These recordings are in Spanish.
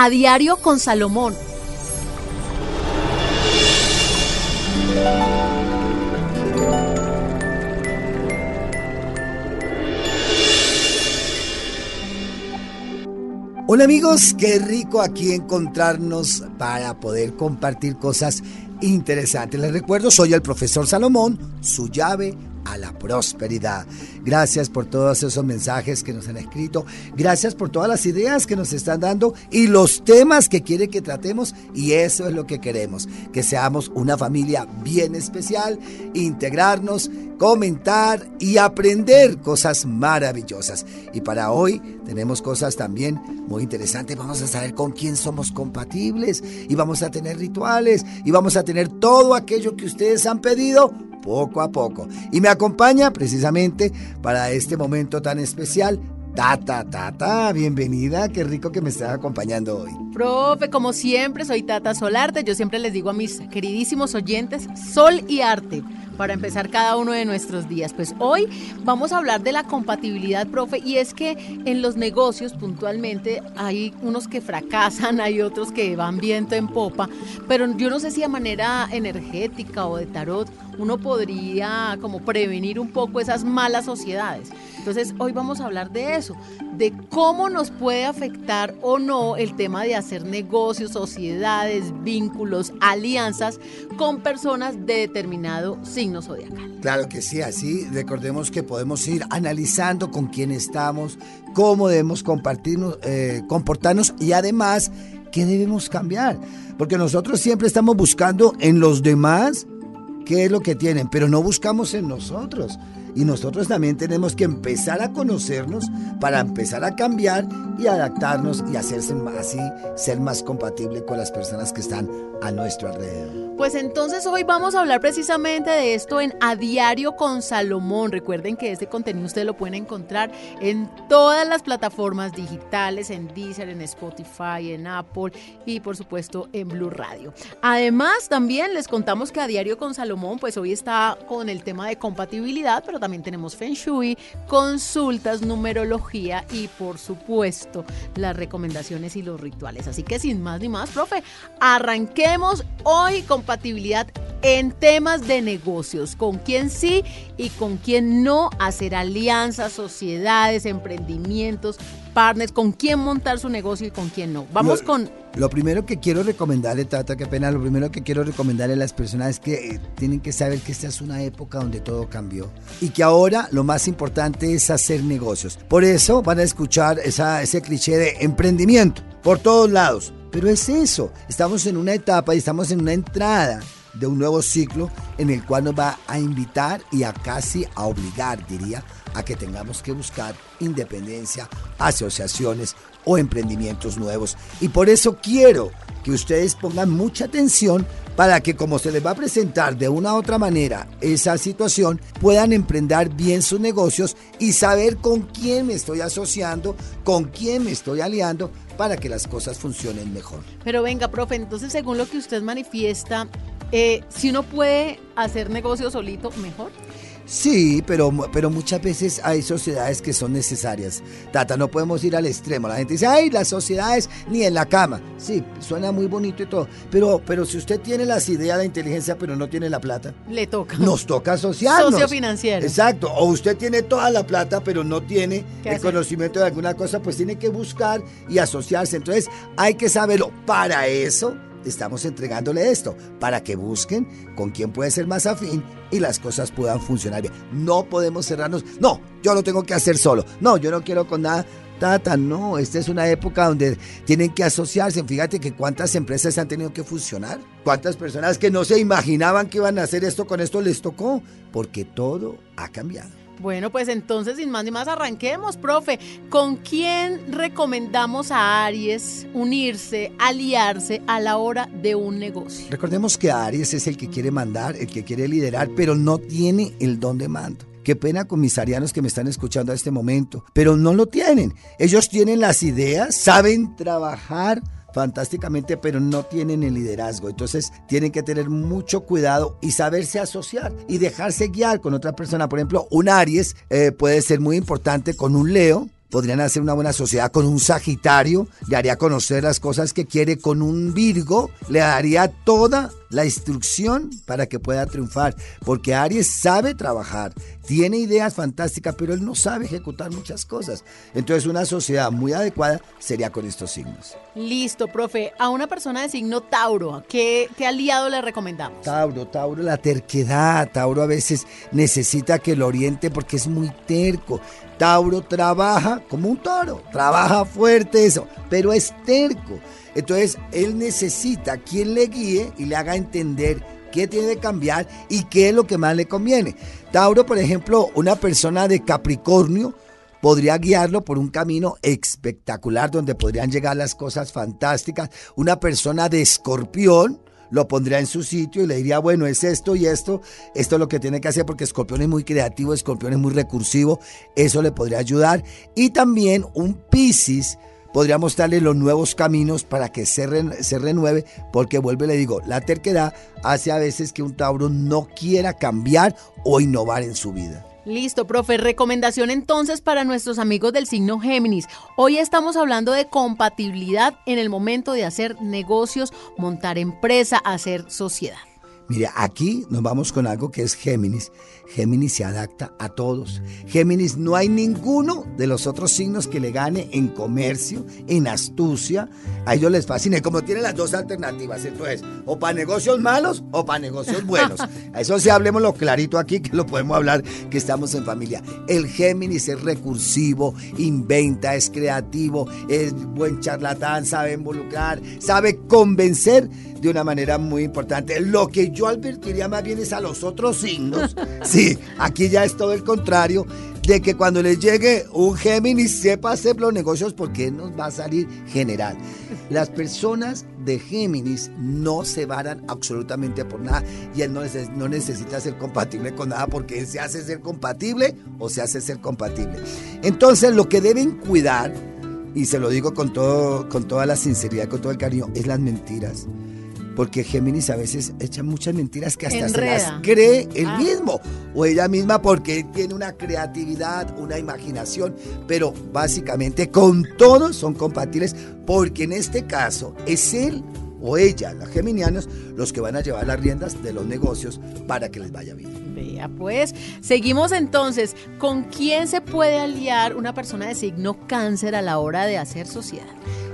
A diario con Salomón. Hola amigos, qué rico aquí encontrarnos para poder compartir cosas interesantes. Les recuerdo, soy el profesor Salomón, su llave a la prosperidad. Gracias por todos esos mensajes que nos han escrito. Gracias por todas las ideas que nos están dando y los temas que quiere que tratemos. Y eso es lo que queremos, que seamos una familia bien especial, integrarnos, comentar y aprender cosas maravillosas. Y para hoy tenemos cosas también muy interesantes. Vamos a saber con quién somos compatibles y vamos a tener rituales y vamos a tener todo aquello que ustedes han pedido poco a poco. Y me acompaña precisamente para este momento tan especial. Tata, Tata, bienvenida, qué rico que me estés acompañando hoy. Profe, como siempre, soy Tata Solarte. Yo siempre les digo a mis queridísimos oyentes, sol y arte para empezar cada uno de nuestros días. Pues hoy vamos a hablar de la compatibilidad, profe, y es que en los negocios puntualmente hay unos que fracasan, hay otros que van viento en popa, pero yo no sé si de manera energética o de tarot uno podría como prevenir un poco esas malas sociedades. Entonces hoy vamos a hablar de eso, de cómo nos puede afectar o no el tema de hacer negocios, sociedades, vínculos, alianzas con personas de determinado signo zodiacal. Claro que sí, así recordemos que podemos ir analizando con quién estamos, cómo debemos compartirnos, eh, comportarnos y además qué debemos cambiar. Porque nosotros siempre estamos buscando en los demás qué es lo que tienen, pero no buscamos en nosotros. Y nosotros también tenemos que empezar a conocernos para empezar a cambiar y adaptarnos y hacerse así ser más compatible con las personas que están a nuestro alrededor. Pues entonces hoy vamos a hablar precisamente de esto en A Diario con Salomón. Recuerden que este contenido ustedes lo pueden encontrar en todas las plataformas digitales, en Deezer, en Spotify, en Apple y por supuesto en Blue Radio. Además, también les contamos que A Diario con Salomón, pues hoy está con el tema de compatibilidad, pero también tenemos Feng Shui, consultas, numerología y por supuesto las recomendaciones y los rituales. Así que sin más ni más, profe, arranquemos hoy compatibilidad en temas de negocios, con quién sí y con quién no hacer alianzas, sociedades, emprendimientos, partners, con quién montar su negocio y con quién no. Vamos con... Lo primero que quiero recomendarle, Tata, qué pena, lo primero que quiero recomendarle a las personas es que eh, tienen que saber que esta es una época donde todo cambió y que ahora lo más importante es hacer negocios. Por eso van a escuchar esa, ese cliché de emprendimiento por todos lados. Pero es eso, estamos en una etapa y estamos en una entrada de un nuevo ciclo en el cual nos va a invitar y a casi a obligar, diría, a que tengamos que buscar independencia, asociaciones o emprendimientos nuevos. Y por eso quiero que ustedes pongan mucha atención para que como se les va a presentar de una u otra manera esa situación, puedan emprender bien sus negocios y saber con quién me estoy asociando, con quién me estoy aliando para que las cosas funcionen mejor. Pero venga, profe, entonces según lo que usted manifiesta, eh, si uno puede hacer negocio solito, mejor. Sí, pero, pero muchas veces hay sociedades que son necesarias. Tata, no podemos ir al extremo. La gente dice, ay, las sociedades ni en la cama. Sí, suena muy bonito y todo. Pero, pero si usted tiene las ideas de inteligencia, pero no tiene la plata. Le toca. Nos toca asociarnos. Socio financiero. Exacto. O usted tiene toda la plata, pero no tiene el conocimiento de alguna cosa, pues tiene que buscar y asociarse. Entonces, hay que saberlo. Para eso estamos entregándole esto, para que busquen con quién puede ser más afín y las cosas puedan funcionar bien. No podemos cerrarnos, no, yo lo tengo que hacer solo, no, yo no quiero con nada. Tata, no, esta es una época donde tienen que asociarse. Fíjate que cuántas empresas han tenido que funcionar, cuántas personas que no se imaginaban que iban a hacer esto con esto les tocó, porque todo ha cambiado. Bueno, pues entonces, sin más ni más, arranquemos, profe. ¿Con quién recomendamos a Aries unirse, aliarse a la hora de un negocio? Recordemos que Aries es el que quiere mandar, el que quiere liderar, pero no tiene el don de mando. Qué pena con mis arianos que me están escuchando a este momento, pero no lo tienen. Ellos tienen las ideas, saben trabajar fantásticamente, pero no tienen el liderazgo. Entonces tienen que tener mucho cuidado y saberse asociar y dejarse guiar con otra persona. Por ejemplo, un Aries eh, puede ser muy importante con un Leo. Podrían hacer una buena sociedad con un Sagitario, le haría conocer las cosas que quiere con un Virgo, le daría toda la instrucción para que pueda triunfar, porque Aries sabe trabajar, tiene ideas fantásticas, pero él no sabe ejecutar muchas cosas. Entonces una sociedad muy adecuada sería con estos signos. Listo, profe. A una persona de signo Tauro, ¿qué, qué aliado le recomendamos? Tauro, Tauro, la terquedad. Tauro a veces necesita que lo oriente porque es muy terco. Tauro trabaja como un toro, trabaja fuerte eso, pero es terco. Entonces, él necesita quien le guíe y le haga entender qué tiene que cambiar y qué es lo que más le conviene. Tauro, por ejemplo, una persona de Capricornio podría guiarlo por un camino espectacular donde podrían llegar las cosas fantásticas. Una persona de Escorpión lo pondría en su sitio y le diría, bueno, es esto y esto, esto es lo que tiene que hacer porque Escorpión es muy creativo, Escorpión es muy recursivo, eso le podría ayudar. Y también un Piscis podría mostrarle los nuevos caminos para que se, se renueve, porque vuelve, le digo, la terquedad hace a veces que un Tauro no quiera cambiar o innovar en su vida. Listo, profe. Recomendación entonces para nuestros amigos del signo Géminis. Hoy estamos hablando de compatibilidad en el momento de hacer negocios, montar empresa, hacer sociedad. Mire, aquí nos vamos con algo que es Géminis. Géminis se adapta a todos. Géminis no hay ninguno de los otros signos que le gane en comercio, en astucia. A ellos les fascina. como tienen las dos alternativas, entonces, o para negocios malos o para negocios buenos. A eso sí hablemoslo clarito aquí, que lo podemos hablar, que estamos en familia. El Géminis es recursivo, inventa, es creativo, es buen charlatán, sabe involucrar, sabe convencer de una manera muy importante. Lo que yo advertiría más bien es a los otros signos. Sí, aquí ya es todo el contrario, de que cuando les llegue un Géminis sepa hacer los negocios porque nos va a salir general. Las personas de Géminis no se varan absolutamente por nada y él no, no necesita ser compatible con nada porque él se hace ser compatible o se hace ser compatible. Entonces lo que deben cuidar, y se lo digo con, todo, con toda la sinceridad, con todo el cariño, es las mentiras porque Géminis a veces echa muchas mentiras que hasta se las cree él ah. mismo o ella misma porque tiene una creatividad, una imaginación, pero básicamente con todos son compatibles porque en este caso es él o ella, los geminianos, los que van a llevar las riendas de los negocios para que les vaya bien. Vea, pues, seguimos entonces. ¿Con quién se puede aliar una persona de signo cáncer a la hora de hacer sociedad?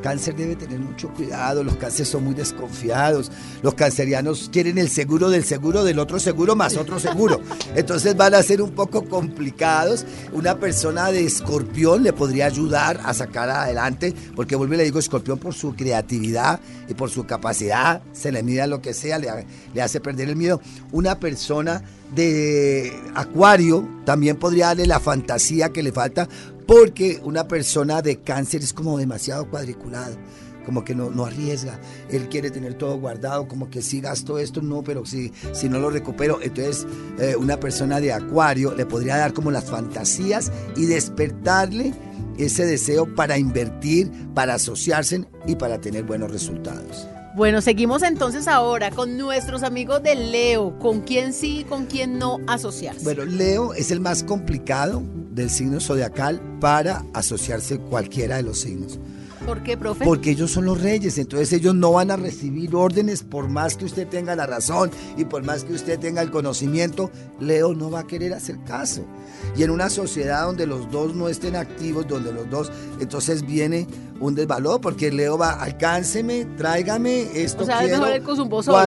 Cáncer debe tener mucho cuidado, los cánceres son muy desconfiados, los cancerianos quieren el seguro del seguro del otro seguro más otro seguro, entonces van a ser un poco complicados. Una persona de escorpión le podría ayudar a sacar adelante, porque vuelvo y le digo escorpión por su creatividad y por su capacidad, se le mide lo que sea, le, le hace perder el miedo. Una persona de acuario también podría darle la fantasía que le falta porque una persona de cáncer es como demasiado cuadriculada, como que no, no arriesga. Él quiere tener todo guardado, como que si gasto esto, no, pero si, si no lo recupero. Entonces, eh, una persona de acuario le podría dar como las fantasías y despertarle ese deseo para invertir, para asociarse y para tener buenos resultados. Bueno, seguimos entonces ahora con nuestros amigos de Leo. ¿Con quién sí y con quién no asociarse? Bueno, Leo es el más complicado del signo zodiacal para asociarse cualquiera de los signos. ¿Por qué, profe? Porque ellos son los reyes, entonces ellos no van a recibir órdenes por más que usted tenga la razón y por más que usted tenga el conocimiento, Leo no va a querer hacer caso. Y en una sociedad donde los dos no estén activos, donde los dos, entonces viene un desvalor porque Leo va, alcánceme, tráigame esto o sea, quiero. es mejor el con su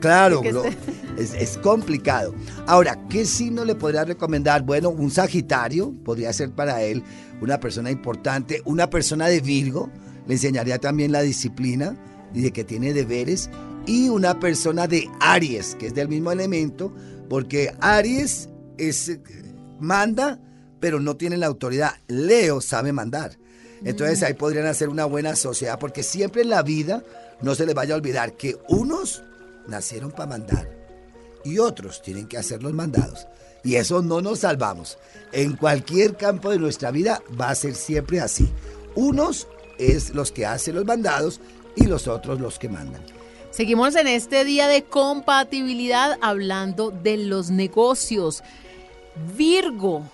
Claro, esté- es, es complicado. Ahora, ¿qué signo le podría recomendar? Bueno, un Sagitario podría ser para él una persona importante, una persona de Virgo, le enseñaría también la disciplina y de que tiene deberes, y una persona de Aries, que es del mismo elemento, porque Aries es, eh, manda, pero no tiene la autoridad. Leo sabe mandar. Entonces ahí podrían hacer una buena sociedad, porque siempre en la vida no se les vaya a olvidar que unos nacieron para mandar y otros tienen que hacer los mandados. Y eso no nos salvamos. En cualquier campo de nuestra vida va a ser siempre así. Unos es los que hacen los mandados y los otros los que mandan. Seguimos en este día de compatibilidad hablando de los negocios. Virgo.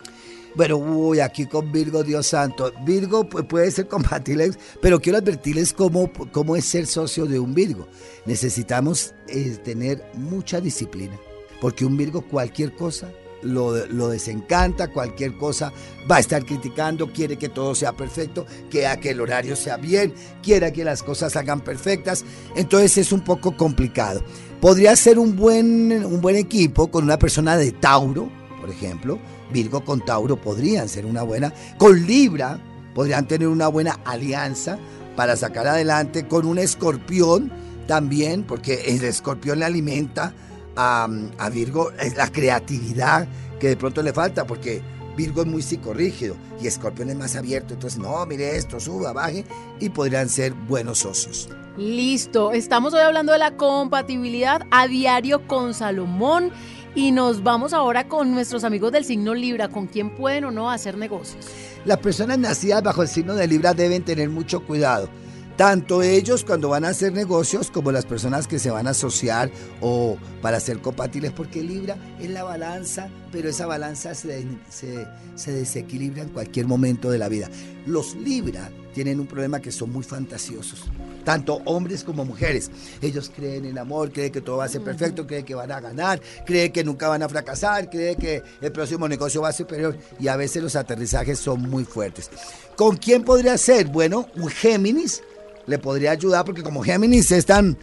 Bueno, uy, aquí con Virgo, Dios santo. Virgo pu- puede ser compatible, pero quiero advertirles cómo, cómo es ser socio de un Virgo. Necesitamos eh, tener mucha disciplina, porque un Virgo cualquier cosa lo, desencanta, cualquier cosa va a estar criticando, quiere que todo sea perfecto, quiera que el horario sea bien, quiera que las cosas hagan perfectas. Entonces es un poco complicado. Podría ser un buen, un buen equipo con una persona de Tauro, por ejemplo. Virgo con Tauro podrían ser una buena. Con Libra podrían tener una buena alianza para sacar adelante. Con un escorpión también, porque el escorpión le alimenta a, a Virgo es la creatividad que de pronto le falta, porque Virgo es muy psicorrígido y Escorpión es más abierto. Entonces, no, mire esto, suba, baje y podrían ser buenos socios. Listo, estamos hoy hablando de la compatibilidad a diario con Salomón y nos vamos ahora con nuestros amigos del signo Libra, con quién pueden o no hacer negocios. Las personas nacidas bajo el signo de Libra deben tener mucho cuidado. Tanto ellos cuando van a hacer negocios como las personas que se van a asociar o para ser compatibles, porque Libra es la balanza, pero esa balanza se, se desequilibra en cualquier momento de la vida. Los Libra tienen un problema que son muy fantasiosos, tanto hombres como mujeres. Ellos creen en el amor, creen que todo va a ser perfecto, creen que van a ganar, creen que nunca van a fracasar, creen que el próximo negocio va a ser superior y a veces los aterrizajes son muy fuertes. ¿Con quién podría ser? Bueno, un Géminis le podría ayudar porque como Géminis es tan...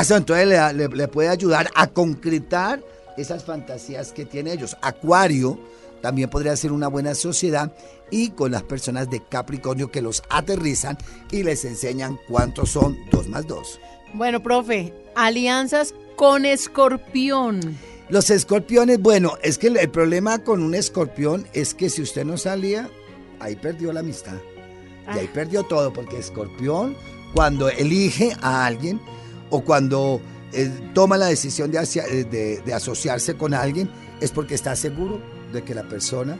eso, entonces le, le- le puede ayudar a concretar esas fantasías que tienen ellos. Acuario también podría ser una buena sociedad y con las personas de Capricornio que los aterrizan y les enseñan cuántos son dos más dos. Bueno, profe, alianzas con Escorpión. Los escorpiones, bueno, es que el, problema con un escorpión es que si usted no salía, ahí perdió la amistad. Y ahí Ah. perdió todo, porque escorpión, cuando elige a alguien o cuando eh, toma la decisión de, hacia- eh, de- de asociarse con alguien, es porque está seguro de que la persona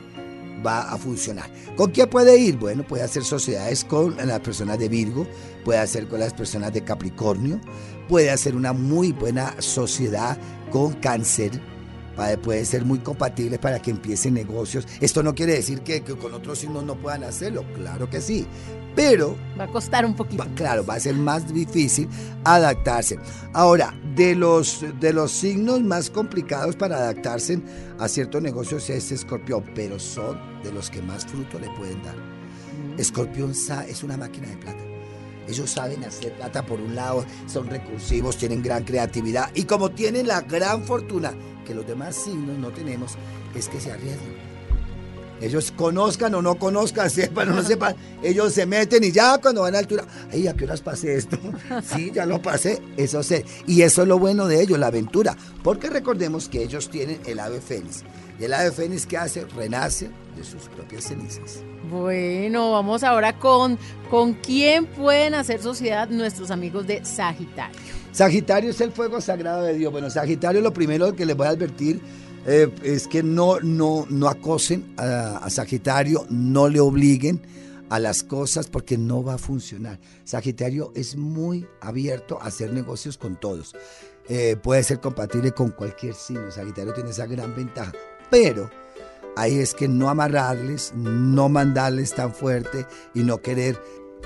va a funcionar. ¿Con quién puede ir? Bueno, puede hacer sociedades con las personas de Virgo, puede hacer con las personas de Capricornio, puede hacer una muy buena sociedad con Cáncer, puede ser muy compatible para que empiecen negocios. Esto no quiere decir que, que con otros signos no puedan hacerlo, claro que sí, pero Va a costar un poquito. va- claro, va a ser más difícil adaptarse. Ahora, de los, de los signos más complicados para adaptarse a ciertos negocios es Escorpión, pero son de los que más fruto le pueden dar. Escorpión es una máquina de plata. Ellos saben hacer plata por un lado, son recursivos, tienen gran creatividad y como tienen la gran fortuna que los demás signos no tenemos, es que se arriesgan. Ellos conozcan o no conozcan, sepan o no sepan, ellos se meten y ya cuando van a altura, ay, ¿a qué horas pasé esto? sí, ya lo pasé, eso sé. Y eso es lo bueno de ellos, la aventura. Porque recordemos que ellos tienen el ave fénix. Y el ave fénix, ¿qué hace? Renace de sus propias cenizas. Bueno, vamos ahora con, con quién pueden hacer sociedad nuestros amigos de Sagitario. Sagitario es el fuego sagrado de Dios. Bueno, Sagitario lo primero que les voy a advertir eh, es que no, no, no acosen a, Sagitario, no le obliguen a las cosas porque no va a funcionar. Sagitario es muy abierto a hacer negocios con todos. Eh, puede ser compatible con cualquier signo. Sagitario tiene esa gran ventaja. Pero ahí es que no amarrarles, no mandarles tan fuerte y no querer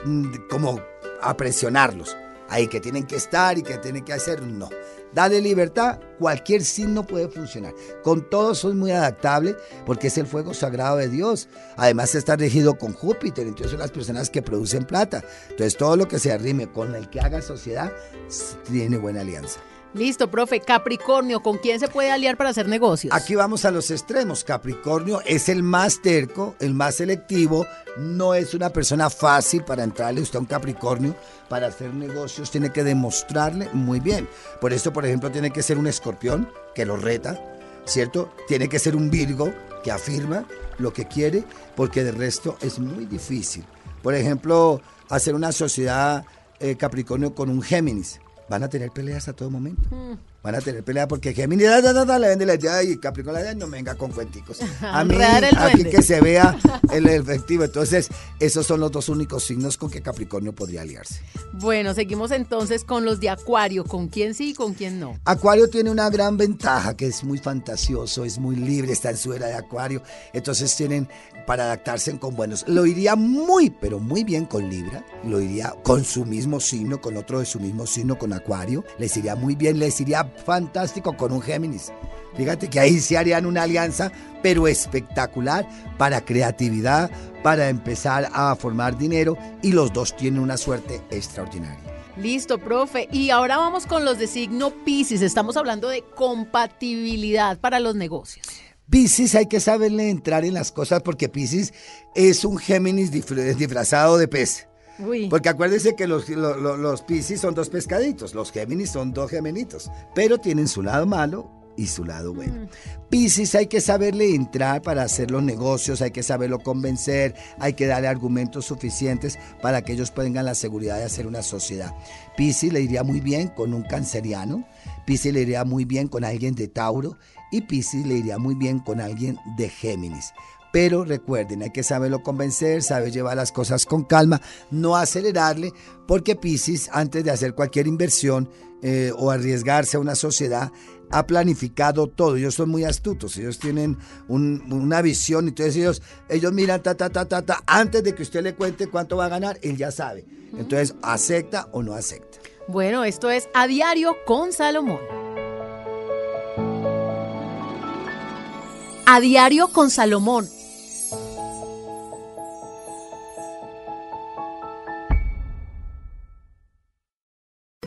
mm, como apresionarlos. Ahí que tienen que estar y que tienen que hacer, no. Dale libertad, cualquier signo puede funcionar. Con todos son muy adaptable porque es el fuego sagrado de Dios. Además está regido con Júpiter, entonces son las personas que producen plata. Entonces todo lo que se arrime con el que haga sociedad tiene buena alianza. Listo, profe. Capricornio, ¿con quién se puede aliar para hacer negocios? Aquí vamos a los extremos. Capricornio es el más terco, el más selectivo. No es una persona fácil para entrarle usted a un Capricornio. Para hacer negocios tiene que demostrarle muy bien. Por eso, por ejemplo, tiene que ser un escorpión que lo reta, ¿cierto? Tiene que ser un Virgo que afirma lo que quiere, porque de resto es muy difícil. Por ejemplo, hacer una sociedad eh, Capricornio con un Géminis van a tener peleas a todo momento. Mm. Van a tener peleas porque Géminis da, da, da, le vende la idea y Capricornio no venga con cuenticos. A mí, aquí que se vea el efectivo. Entonces, esos son los dos únicos signos con que Capricornio podría aliarse. Bueno, seguimos entonces con los de Acuario. ¿Con quién sí y con quién no? Acuario tiene una gran ventaja que es muy fantasioso, es muy libre, está en su era de Acuario. Entonces tienen para adaptarse con buenos. Lo iría muy, pero muy bien con Libra. Lo iría con su mismo signo, con otro de su mismo signo, con Acuario. Les iría muy bien, les iría fantástico con un Géminis. Fíjate que ahí se harían una alianza, pero espectacular para creatividad, para empezar a formar dinero y los dos tienen una suerte extraordinaria. Listo, profe. Y ahora vamos con los de signo Pisces. Estamos hablando de compatibilidad para los negocios. Pisces hay que saberle entrar en las cosas porque Pisces es un Géminis disfrazado de pez. Porque acuérdense que los, los, Piscis son dos pescaditos, los Géminis son dos gemenitos, pero tienen su lado malo y su lado bueno. Mm. Piscis hay que saberle entrar para hacer los negocios, hay que saberlo convencer, hay que darle argumentos suficientes para que ellos tengan la seguridad de hacer una sociedad. Piscis le iría muy bien con un canceriano, Piscis le iría muy bien con alguien de Tauro y Piscis le iría muy bien con alguien de Géminis. Pero recuerden, hay que saberlo convencer, saber llevar las cosas con calma, no acelerarle, porque Pisces, antes de hacer cualquier inversión eh, o arriesgarse a una sociedad, ha planificado todo. Ellos son muy astutos, ellos tienen una visión, entonces ellos, ellos miran, ta, ta, ta, ta, ta, antes de que usted le cuente cuánto va a ganar, él ya sabe. Entonces, acepta o no acepta. Bueno, esto es A Diario con Salomón. A Diario con Salomón